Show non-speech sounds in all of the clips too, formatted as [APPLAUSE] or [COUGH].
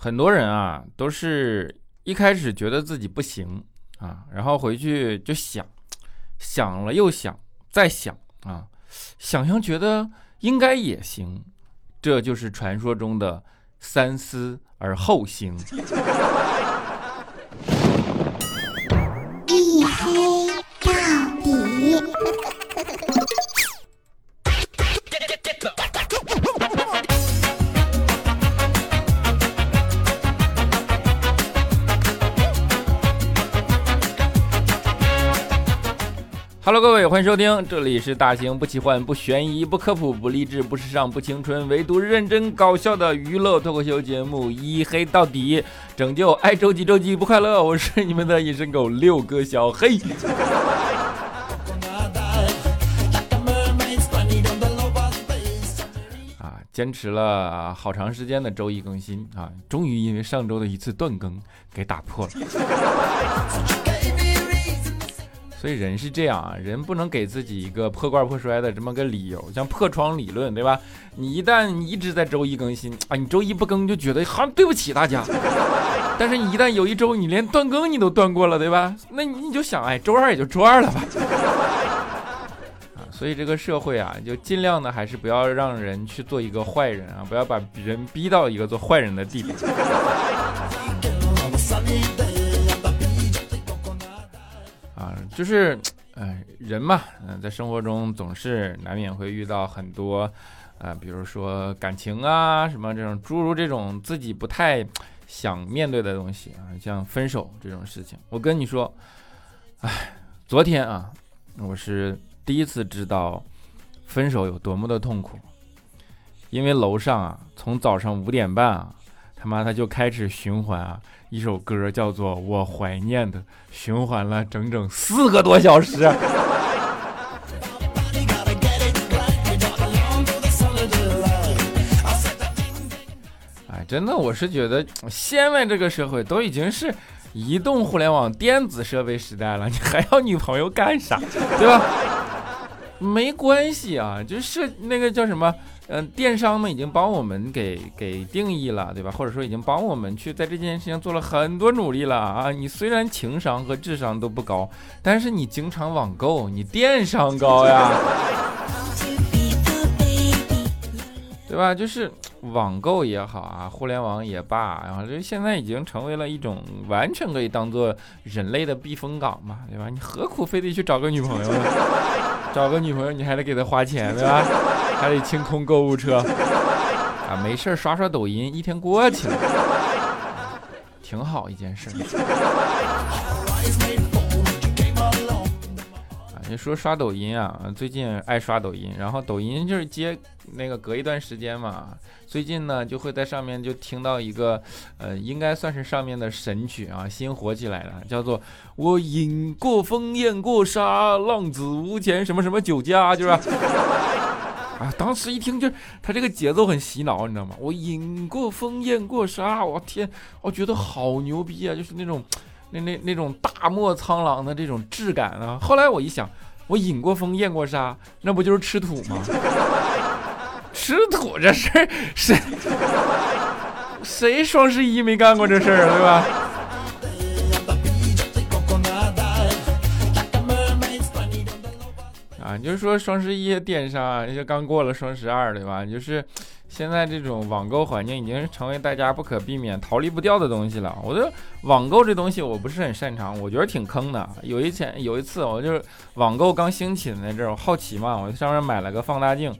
很多人啊，都是一开始觉得自己不行啊，然后回去就想，想了又想，再想啊，想想觉得应该也行，这就是传说中的三思而后行。Hello，各位，欢迎收听，这里是大型不奇幻、不悬疑、不科普、不励志、不时尚、不青春，唯独认真搞笑的娱乐脱口秀节目《一黑到底》，拯救爱周几周几不快乐。我是你们的隐身狗六哥小黑。啊，坚持了好长时间的周一更新啊，终于因为上周的一次断更给打破了。人是这样啊，人不能给自己一个破罐破摔的这么个理由，像破窗理论，对吧？你一旦一直在周一更新啊，你周一不更就觉得好像对不起大家。但是你一旦有一周你连断更你都断过了，对吧？那你就想，哎，周二也就周二了吧。啊，所以这个社会啊，就尽量的还是不要让人去做一个坏人啊，不要把人逼到一个做坏人的地步。就是，哎，人嘛，嗯、在生活中总是难免会遇到很多，啊，比如说感情啊，什么这种诸如这种自己不太想面对的东西啊，像分手这种事情。我跟你说，哎，昨天啊，我是第一次知道分手有多么的痛苦，因为楼上啊，从早上五点半啊，他妈他就开始循环啊。一首歌叫做《我怀念的》，循环了整整四个多小时。[LAUGHS] 哎，真的，我是觉得现在这个社会都已经是移动互联网电子设备时代了，你还要女朋友干啥？对吧？没关系啊，就是那个叫什么？嗯，电商们已经帮我们给给定义了，对吧？或者说已经帮我们去在这件事情做了很多努力了啊！你虽然情商和智商都不高，但是你经常网购，你电商高呀，对吧？就是网购也好啊，互联网也罢，然后这现在已经成为了一种完全可以当做人类的避风港嘛，对吧？你何苦非得去找个女朋友呢？找个女朋友你还得给她花钱，对吧？还得清空购物车啊，没事刷刷抖音，一天过去了，挺好一件事。啊，你说刷抖音啊，最近爱刷抖音，然后抖音就是接那个隔一段时间嘛，最近呢就会在上面就听到一个，呃，应该算是上面的神曲啊，新火起来了，叫做“我饮过风，艳过沙，浪子无钱什么什么酒家”，就是。啊当时一听就，他这个节奏很洗脑，你知道吗？我饮过风，咽过沙，我天，我觉得好牛逼啊！就是那种，那那那种大漠苍狼的这种质感啊。后来我一想，我饮过风，咽过沙，那不就是吃土吗？[LAUGHS] 吃土这事儿，谁谁双十一没干过这事儿，对吧？啊，就是说双十一电商，就刚过了双十二，对吧？就是现在这种网购环境已经成为大家不可避免、逃离不掉的东西了。我觉得网购这东西我不是很擅长，我觉得挺坑的。有一前有一次，我就是网购刚兴起的那阵儿，我好奇嘛，我上面买了个放大镜，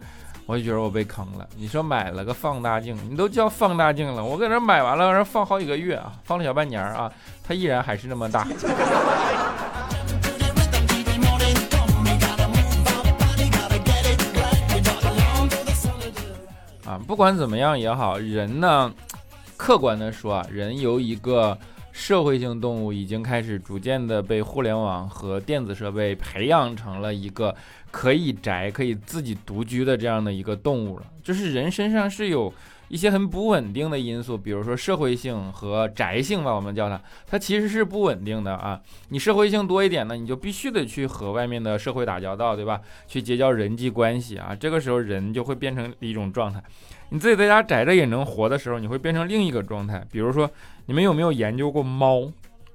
我就觉得我被坑了。你说买了个放大镜，你都叫放大镜了，我搁这买完了，然后放好几个月啊，放了小半年啊，它依然还是那么大。[LAUGHS] 不管怎么样也好，人呢，客观的说啊，人由一个社会性动物，已经开始逐渐的被互联网和电子设备培养成了一个可以宅、可以自己独居的这样的一个动物了。就是人身上是有一些很不稳定的因素，比如说社会性和宅性吧，我们叫它，它其实是不稳定的啊。你社会性多一点呢，你就必须得去和外面的社会打交道，对吧？去结交人际关系啊，这个时候人就会变成一种状态。你自己在家宅着也能活的时候，你会变成另一个状态。比如说，你们有没有研究过猫？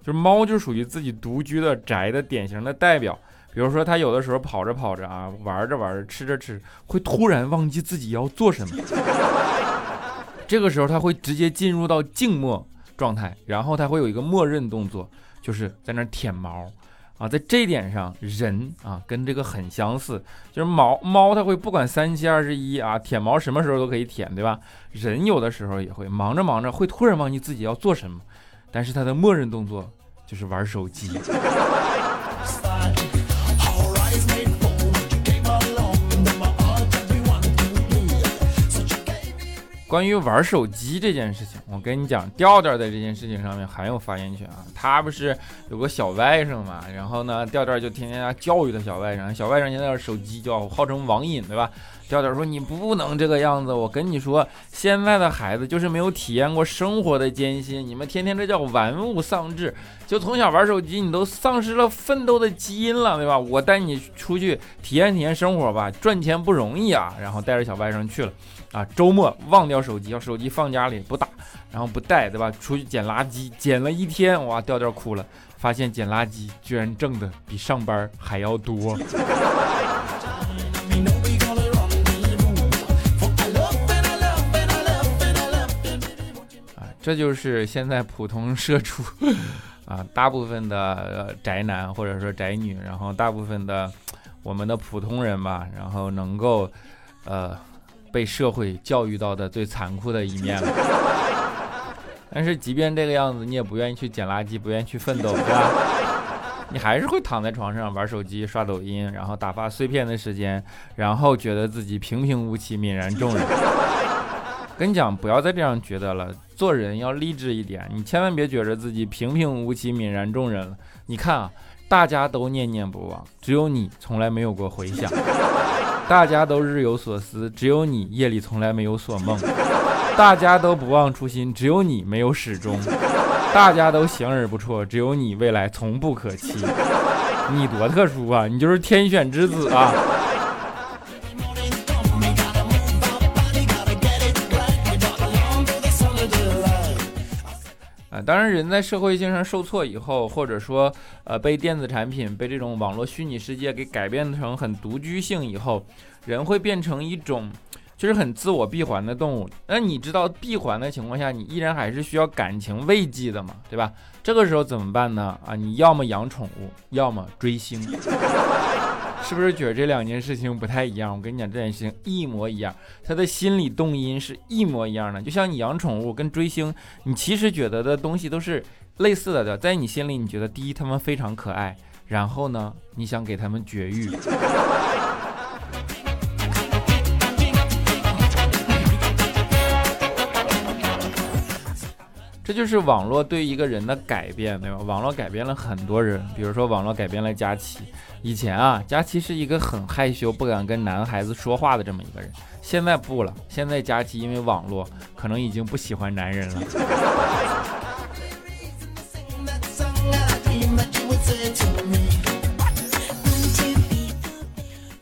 就是猫就属于自己独居的宅的典型的代表。比如说，它有的时候跑着跑着啊，玩着玩着，吃着吃，会突然忘记自己要做什么。这个时候，它会直接进入到静默状态，然后它会有一个默认动作，就是在那儿舔毛。啊，在这一点上，人啊跟这个很相似，就是毛猫它会不管三七二十一啊，舔毛什么时候都可以舔，对吧？人有的时候也会忙着忙着会突然忘记自己要做什么，但是它的默认动作就是玩手机。关于玩手机这件事情，我跟你讲，调调在这件事情上面很有发言权啊。他不是有个小外甥嘛，然后呢，调调就天天教育他小外甥。小外甥现在手机叫号称网瘾，对吧？调调说你不能这个样子，我跟你说，现在的孩子就是没有体验过生活的艰辛，你们天天这叫玩物丧志，就从小玩手机，你都丧失了奋斗的基因了，对吧？我带你出去体验体验生活吧，赚钱不容易啊。然后带着小外甥去了。啊，周末忘掉手机，要手机放家里不打，然后不带，对吧？出去捡垃圾，捡了一天，哇，调调哭了，发现捡垃圾居然挣的比上班还要多。[LAUGHS] 这就是现在普通社畜啊，大部分的宅男或者说宅女，然后大部分的我们的普通人吧，然后能够，呃。被社会教育到的最残酷的一面了，但是即便这个样子，你也不愿意去捡垃圾，不愿意去奋斗，对吧？你还是会躺在床上玩手机、刷抖音，然后打发碎片的时间，然后觉得自己平平无奇、泯然众人。跟你讲，不要再这样觉得了，做人要励志一点，你千万别觉得自己平平无奇、泯然众人了。你看啊，大家都念念不忘，只有你从来没有过回响。大家都日有所思，只有你夜里从来没有所梦；大家都不忘初心，只有你没有始终；大家都行而不辍，只有你未来从不可期。你多特殊啊！你就是天选之子啊！当然，人在社会性上受挫以后，或者说，呃，被电子产品、被这种网络虚拟世界给改变成很独居性以后，人会变成一种，就是很自我闭环的动物。那你知道，闭环的情况下，你依然还是需要感情慰藉的嘛，对吧？这个时候怎么办呢？啊，你要么养宠物，要么追星。是不是觉得这两件事情不太一样？我跟你讲，这件事情一模一样，他的心理动因是一模一样的。就像你养宠物跟追星，你其实觉得的东西都是类似的，在你心里，你觉得第一他们非常可爱，然后呢，你想给他们绝育。这就是网络对一个人的改变，对吧？网络改变了很多人，比如说网络改变了佳琪。以前啊，佳琪是一个很害羞、不敢跟男孩子说话的这么一个人，现在不了。现在佳琪因为网络，可能已经不喜欢男人了。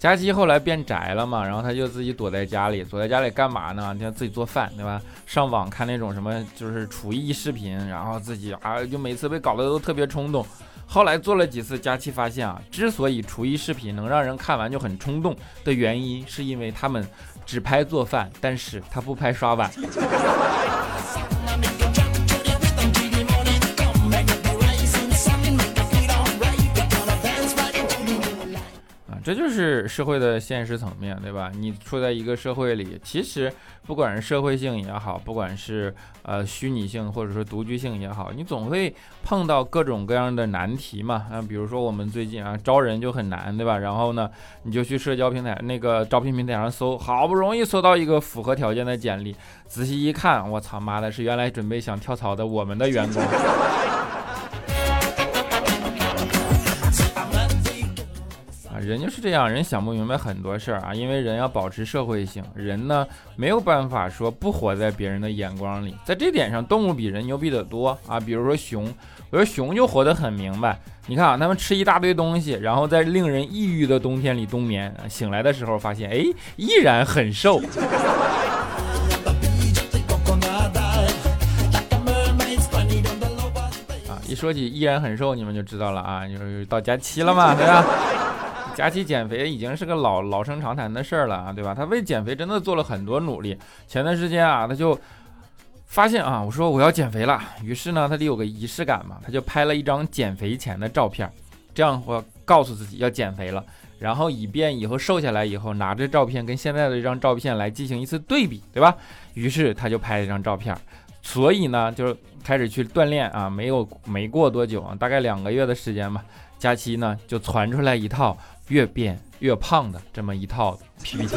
佳琪后来变宅了嘛，然后他就自己躲在家里，躲在家里干嘛呢？就自己做饭，对吧？上网看那种什么就是厨艺视频，然后自己啊，就每次被搞得都特别冲动。后来做了几次，佳琪发现啊，之所以厨艺视频能让人看完就很冲动的原因，是因为他们只拍做饭，但是他不拍刷碗。这就是社会的现实层面对吧？你处在一个社会里，其实不管是社会性也好，不管是呃虚拟性或者说独居性也好，你总会碰到各种各样的难题嘛。啊，比如说我们最近啊招人就很难，对吧？然后呢，你就去社交平台那个招聘平台上搜，好不容易搜到一个符合条件的简历，仔细一看，我操妈的，是原来准备想跳槽的我们的员工。人就是这样，人想不明白很多事儿啊，因为人要保持社会性，人呢没有办法说不活在别人的眼光里，在这点上，动物比人牛逼得多啊。比如说熊，我说熊就活得很明白。你看啊，他们吃一大堆东西，然后在令人抑郁的冬天里冬眠，醒来的时候发现，哎，依然很瘦。啊一说起依然很瘦，你们就知道了啊，就是到假期了嘛，对吧？假期减肥已经是个老老生常谈的事儿了啊，对吧？他为减肥真的做了很多努力。前段时间啊，他就发现啊，我说我要减肥了，于是呢，他得有个仪式感嘛，他就拍了一张减肥前的照片，这样我告诉自己要减肥了，然后以便以后瘦下来以后拿着照片跟现在的这张照片来进行一次对比，对吧？于是他就拍了一张照片。所以呢，就开始去锻炼啊，没有没过多久啊，大概两个月的时间吧，假期呢就传出来一套越变越胖的这么一套 PPT。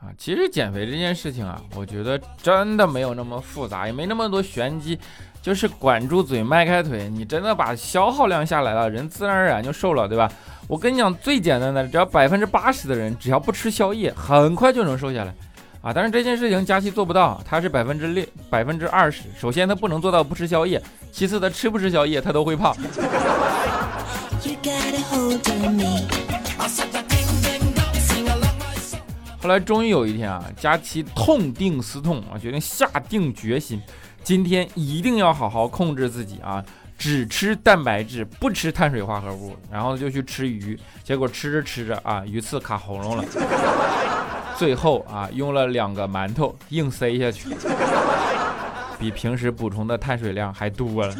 啊，其实减肥这件事情啊，我觉得真的没有那么复杂，也没那么多玄机，就是管住嘴，迈开腿，你真的把消耗量下来了，人自然而然就瘦了，对吧？我跟你讲，最简单的，只要百分之八十的人只要不吃宵夜，很快就能瘦下来，啊！但是这件事情佳琪做不到，他是百分之六、百分之二十。首先他不能做到不吃宵夜，其次他吃不吃宵夜他都会胖。后来终于有一天啊，佳琪痛定思痛啊，决定下定决心，今天一定要好好控制自己啊。只吃蛋白质，不吃碳水化合物，然后就去吃鱼，结果吃着吃着啊，鱼刺卡喉咙了，最后啊，用了两个馒头硬塞下去，[LAUGHS] 比平时补充的碳水量还多了。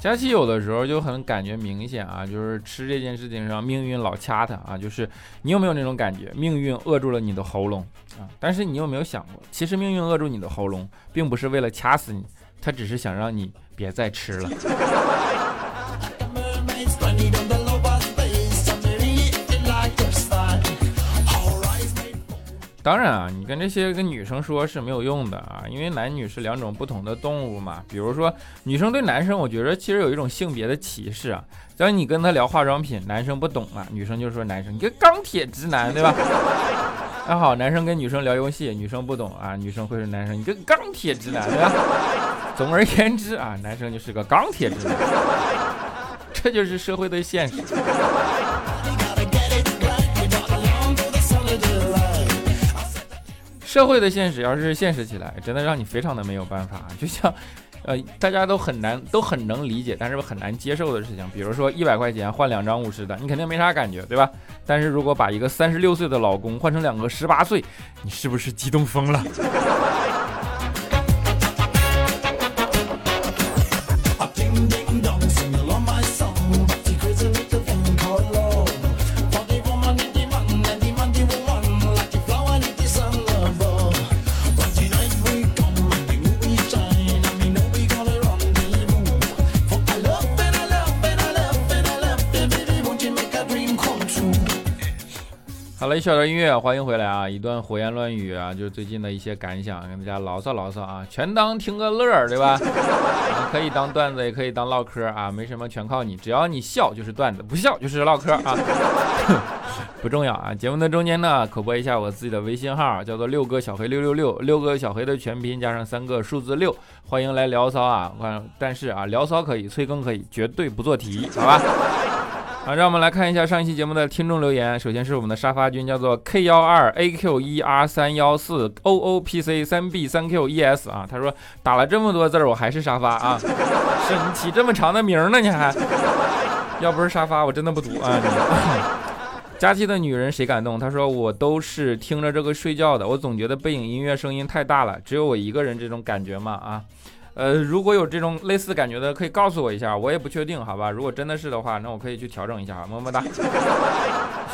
佳琪有的时候就很感觉明显啊，就是吃这件事情上命运老掐他啊，就是你有没有那种感觉，命运扼住了你的喉咙啊？但是你有没有想过，其实命运扼住你的喉咙，并不是为了掐死你，他只是想让你别再吃了。当然啊，你跟这些跟女生说是没有用的啊，因为男女是两种不同的动物嘛。比如说，女生对男生，我觉得其实有一种性别的歧视啊。当你跟他聊化妆品，男生不懂啊，女生就说男生你个钢铁直男，对吧？那 [LAUGHS] 好，男生跟女生聊游戏，女生不懂啊，女生会说男生你个钢铁直男，对吧？总而言之啊，男生就是个钢铁直男，这就是社会的现实。社会的现实要是现实起来，真的让你非常的没有办法。[LAUGHS] 就像，呃，大家都很难，都很能理解，但是很难接受的事情。比如说一百块钱换两张五十的，你肯定没啥感觉，对吧？但是如果把一个三十六岁的老公换成两个十八岁，你是不是激动疯了？[LAUGHS] 了，一小段音乐，欢迎回来啊！一段胡言乱语啊，就是最近的一些感想，跟大家牢骚牢骚啊，全当听个乐儿，对吧？[LAUGHS] 可以当段子，也可以当唠嗑啊，没什么，全靠你，只要你笑就是段子，不笑就是唠嗑啊，[LAUGHS] 不重要啊。节目的中间呢，口播一下我自己的微信号，叫做六哥小黑六六六，六哥小黑的全拼加上三个数字六，欢迎来聊骚啊！但是啊，聊骚可以，催更可以，绝对不做题，好吧？好，让我们来看一下上一期节目的听众留言。首先是我们的沙发君，叫做 K 幺二 A Q 一 R 三幺四 O O P C 三 B 三 Q E S 啊，他说打了这么多字儿，我还是沙发啊，是你起这么长的名呢？你还要不是沙发，我真的不读啊。佳期的女人谁敢动？他说我都是听着这个睡觉的，我总觉得背景音乐声音太大了，只有我一个人这种感觉嘛？啊。呃，如果有这种类似感觉的，可以告诉我一下，我也不确定，好吧？如果真的是的话，那我可以去调整一下，么么哒。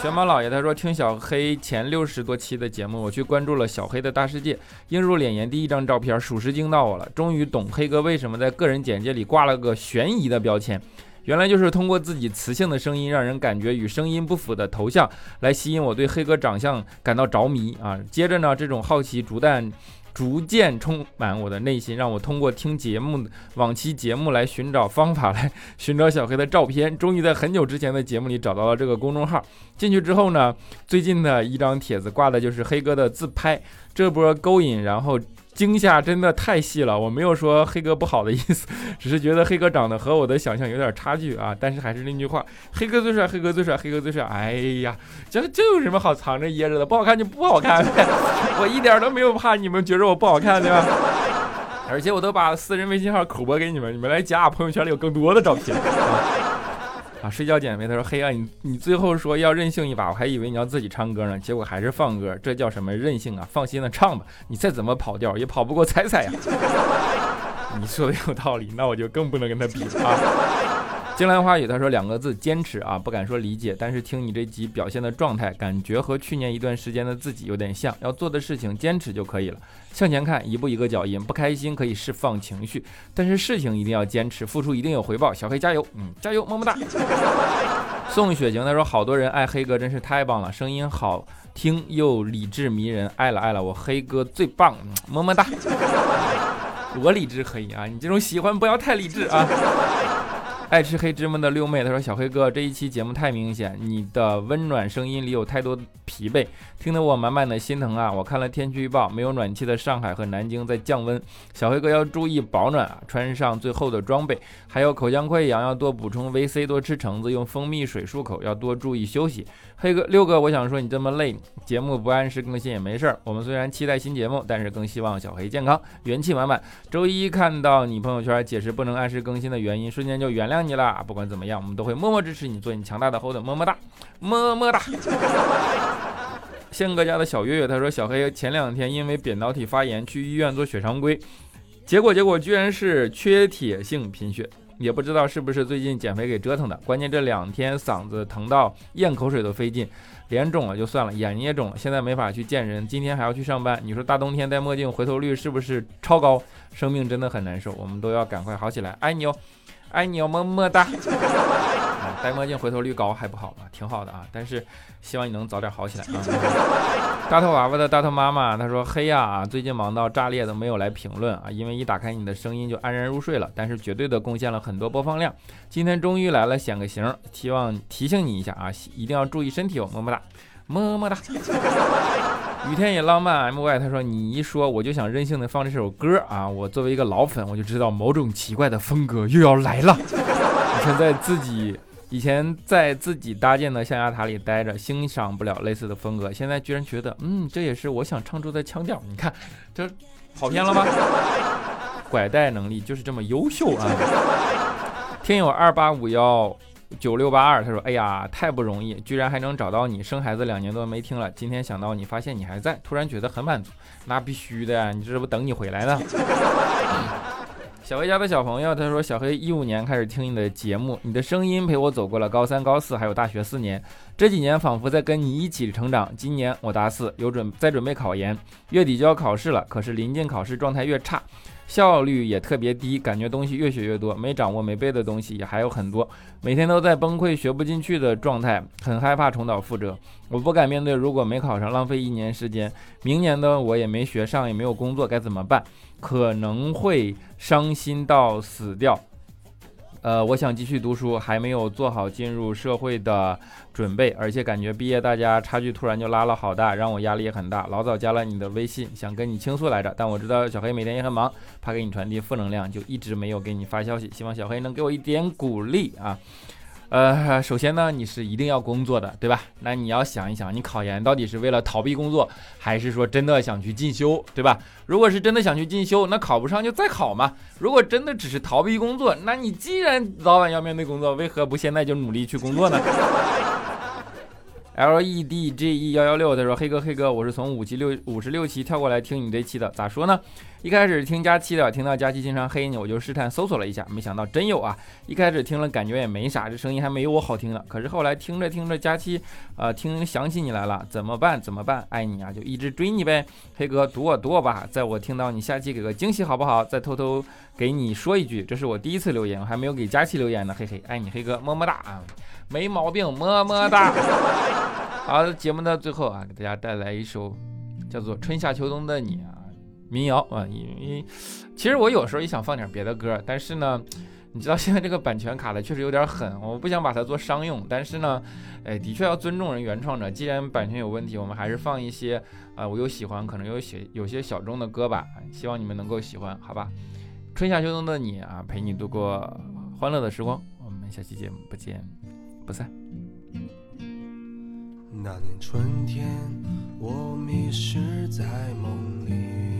玄马老爷他说听小黑前六十多期的节目，我去关注了小黑的大世界，映入眼帘第一张照片，属实惊到我了，终于懂黑哥为什么在个人简介里挂了个悬疑的标签。原来就是通过自己磁性的声音，让人感觉与声音不符的头像，来吸引我对黑哥长相感到着迷啊。接着呢，这种好奇逐渐逐渐充满我的内心，让我通过听节目往期节目来寻找方法，来寻找小黑的照片。终于在很久之前的节目里找到了这个公众号。进去之后呢，最近的一张帖子挂的就是黑哥的自拍，这波勾引，然后。惊吓真的太细了，我没有说黑哥不好的意思，[LAUGHS] 只是觉得黑哥长得和我的想象有点差距啊。但是还是那句话，黑哥最帅，黑哥最帅，黑哥最帅。哎呀，这这有什么好藏着掖着的？不好看就不好看呗，[LAUGHS] 我一点都没有怕你们觉得我不好看，对吧？[LAUGHS] 而且我都把私人微信号口播给你们，你们来加，朋友圈里有更多的照片。啊，啊睡觉减肥。他说：“黑暗，你你最后说要任性一把，我还以为你要自己唱歌呢，结果还是放歌，这叫什么任性啊？放心的唱吧，你再怎么跑调也跑不过彩彩呀。[LAUGHS] 你说的有道理，那我就更不能跟他比了啊。”金兰花语，他说两个字坚持啊，不敢说理解，但是听你这集表现的状态，感觉和去年一段时间的自己有点像。要做的事情坚持就可以了，向前看，一步一个脚印。不开心可以释放情绪，但是事情一定要坚持，付出一定有回报。小黑加油，嗯，加油，么么哒。宋雪晴他说好多人爱黑哥，真是太棒了，声音好听又理智迷人，爱了爱了，我黑哥最棒，么么哒。[LAUGHS] 我理智可以啊，你这种喜欢不要太理智啊。爱吃黑芝麻的六妹，她说：“小黑哥，这一期节目太明显，你的温暖声音里有太多疲惫，听得我满满的心疼啊！我看了天气预报，没有暖气的上海和南京在降温，小黑哥要注意保暖啊，穿上最厚的装备，还有口腔溃疡要多补充维 C，多吃橙子，用蜂蜜水漱口，要多注意休息。黑哥，六哥，我想说你这么累，节目不按时更新也没事儿。我们虽然期待新节目，但是更希望小黑健康，元气满满。周一看到你朋友圈解释不能按时更新的原因，瞬间就原谅。”你了，不管怎么样，我们都会默默支持你，做你强大的后盾，么么哒，么么哒。宪哥家的小月月他说，小黑前两天因为扁桃体发炎去医院做血常规，结果结果居然是缺铁性贫血，也不知道是不是最近减肥给折腾的，关键这两天嗓子疼到咽口水都费劲。脸肿了就算了，眼睛也肿了，现在没法去见人，今天还要去上班。你说大冬天戴墨镜，回头率是不是超高？生命真的很难受，我们都要赶快好起来，爱你哦。爱你哦，么么哒！[LAUGHS] 戴墨镜回头率高还不好吗？挺好的啊，但是希望你能早点好起来啊。[LAUGHS] 大头娃娃的大头妈妈，她说：“黑呀，最近忙到炸裂的没有来评论啊，因为一打开你的声音就安然入睡了。但是绝对的贡献了很多播放量，今天终于来了，显个形，希望提醒你一下啊，一定要注意身体哦，么么哒，么么哒。” [LAUGHS] 雨天也浪漫，my 他说你一说我就想任性的放这首歌啊！我作为一个老粉，我就知道某种奇怪的风格又要来了。以前在自己以前在自己搭建的象牙塔里待着，欣赏不了类似的风格，现在居然觉得嗯，这也是我想唱出的腔调。你看这跑偏了吧？拐带能力就是这么优秀啊！听友二八五幺。九六八二，他说：“哎呀，太不容易，居然还能找到你。生孩子两年多没听了，今天想到你，发现你还在，突然觉得很满足。那必须的呀，你这不等你回来呢。[LAUGHS] ”小黑家的小朋友，他说：“小黑一五年开始听你的节目，你的声音陪我走过了高三、高四，还有大学四年。这几年仿佛在跟你一起成长。今年我大四，有准在准备考研，月底就要考试了。可是临近考试，状态越差。”效率也特别低，感觉东西越学越多，没掌握没背的东西也还有很多，每天都在崩溃学不进去的状态，很害怕重蹈覆辙。我不敢面对，如果没考上，浪费一年时间，明年的我也没学上，也没有工作，该怎么办？可能会伤心到死掉。呃，我想继续读书，还没有做好进入社会的准备，而且感觉毕业大家差距突然就拉了好大，让我压力也很大。老早加了你的微信，想跟你倾诉来着，但我知道小黑每天也很忙，怕给你传递负能量，就一直没有给你发消息。希望小黑能给我一点鼓励啊。呃，首先呢，你是一定要工作的，对吧？那你要想一想，你考研到底是为了逃避工作，还是说真的想去进修，对吧？如果是真的想去进修，那考不上就再考嘛。如果真的只是逃避工作，那你既然早晚要面对工作，为何不现在就努力去工作呢？[LAUGHS] L E D G E 幺幺六他说：“黑哥，黑哥，我是从五期六五十六期跳过来听你这期的，咋说呢？一开始听佳期的，听到佳期经常黑你，我就试探搜索了一下，没想到真有啊！一开始听了感觉也没啥，这声音还没有我好听呢。可是后来听着听着，佳期，呃，听想起你来了，怎么办？怎么办？爱你啊，就一直追你呗。黑哥，读我读我吧，在我听到你下期给个惊喜好不好？再偷偷给你说一句，这是我第一次留言，我还没有给佳期留言呢，嘿嘿，爱你黑哥，么么哒啊，没毛病，么么哒。好，节目的最后啊，给大家带来一首叫做《春夏秋冬的你》啊。民谣啊，因为其实我有时候也想放点别的歌，但是呢，你知道现在这个版权卡的确实有点狠，我不想把它做商用，但是呢，哎，的确要尊重人原创者。既然版权有问题，我们还是放一些啊，我有喜欢，可能有些有些小众的歌吧，希望你们能够喜欢，好吧？春夏秋冬的你啊，陪你度过欢乐的时光，我们下期节目不见不散。那年春天，我迷失在梦里。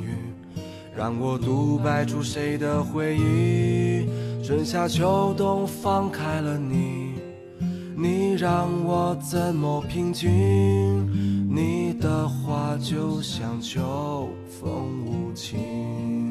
让我独白出谁的回忆？春夏秋冬放开了你，你让我怎么平静？你的话就像秋风无情。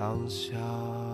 想象。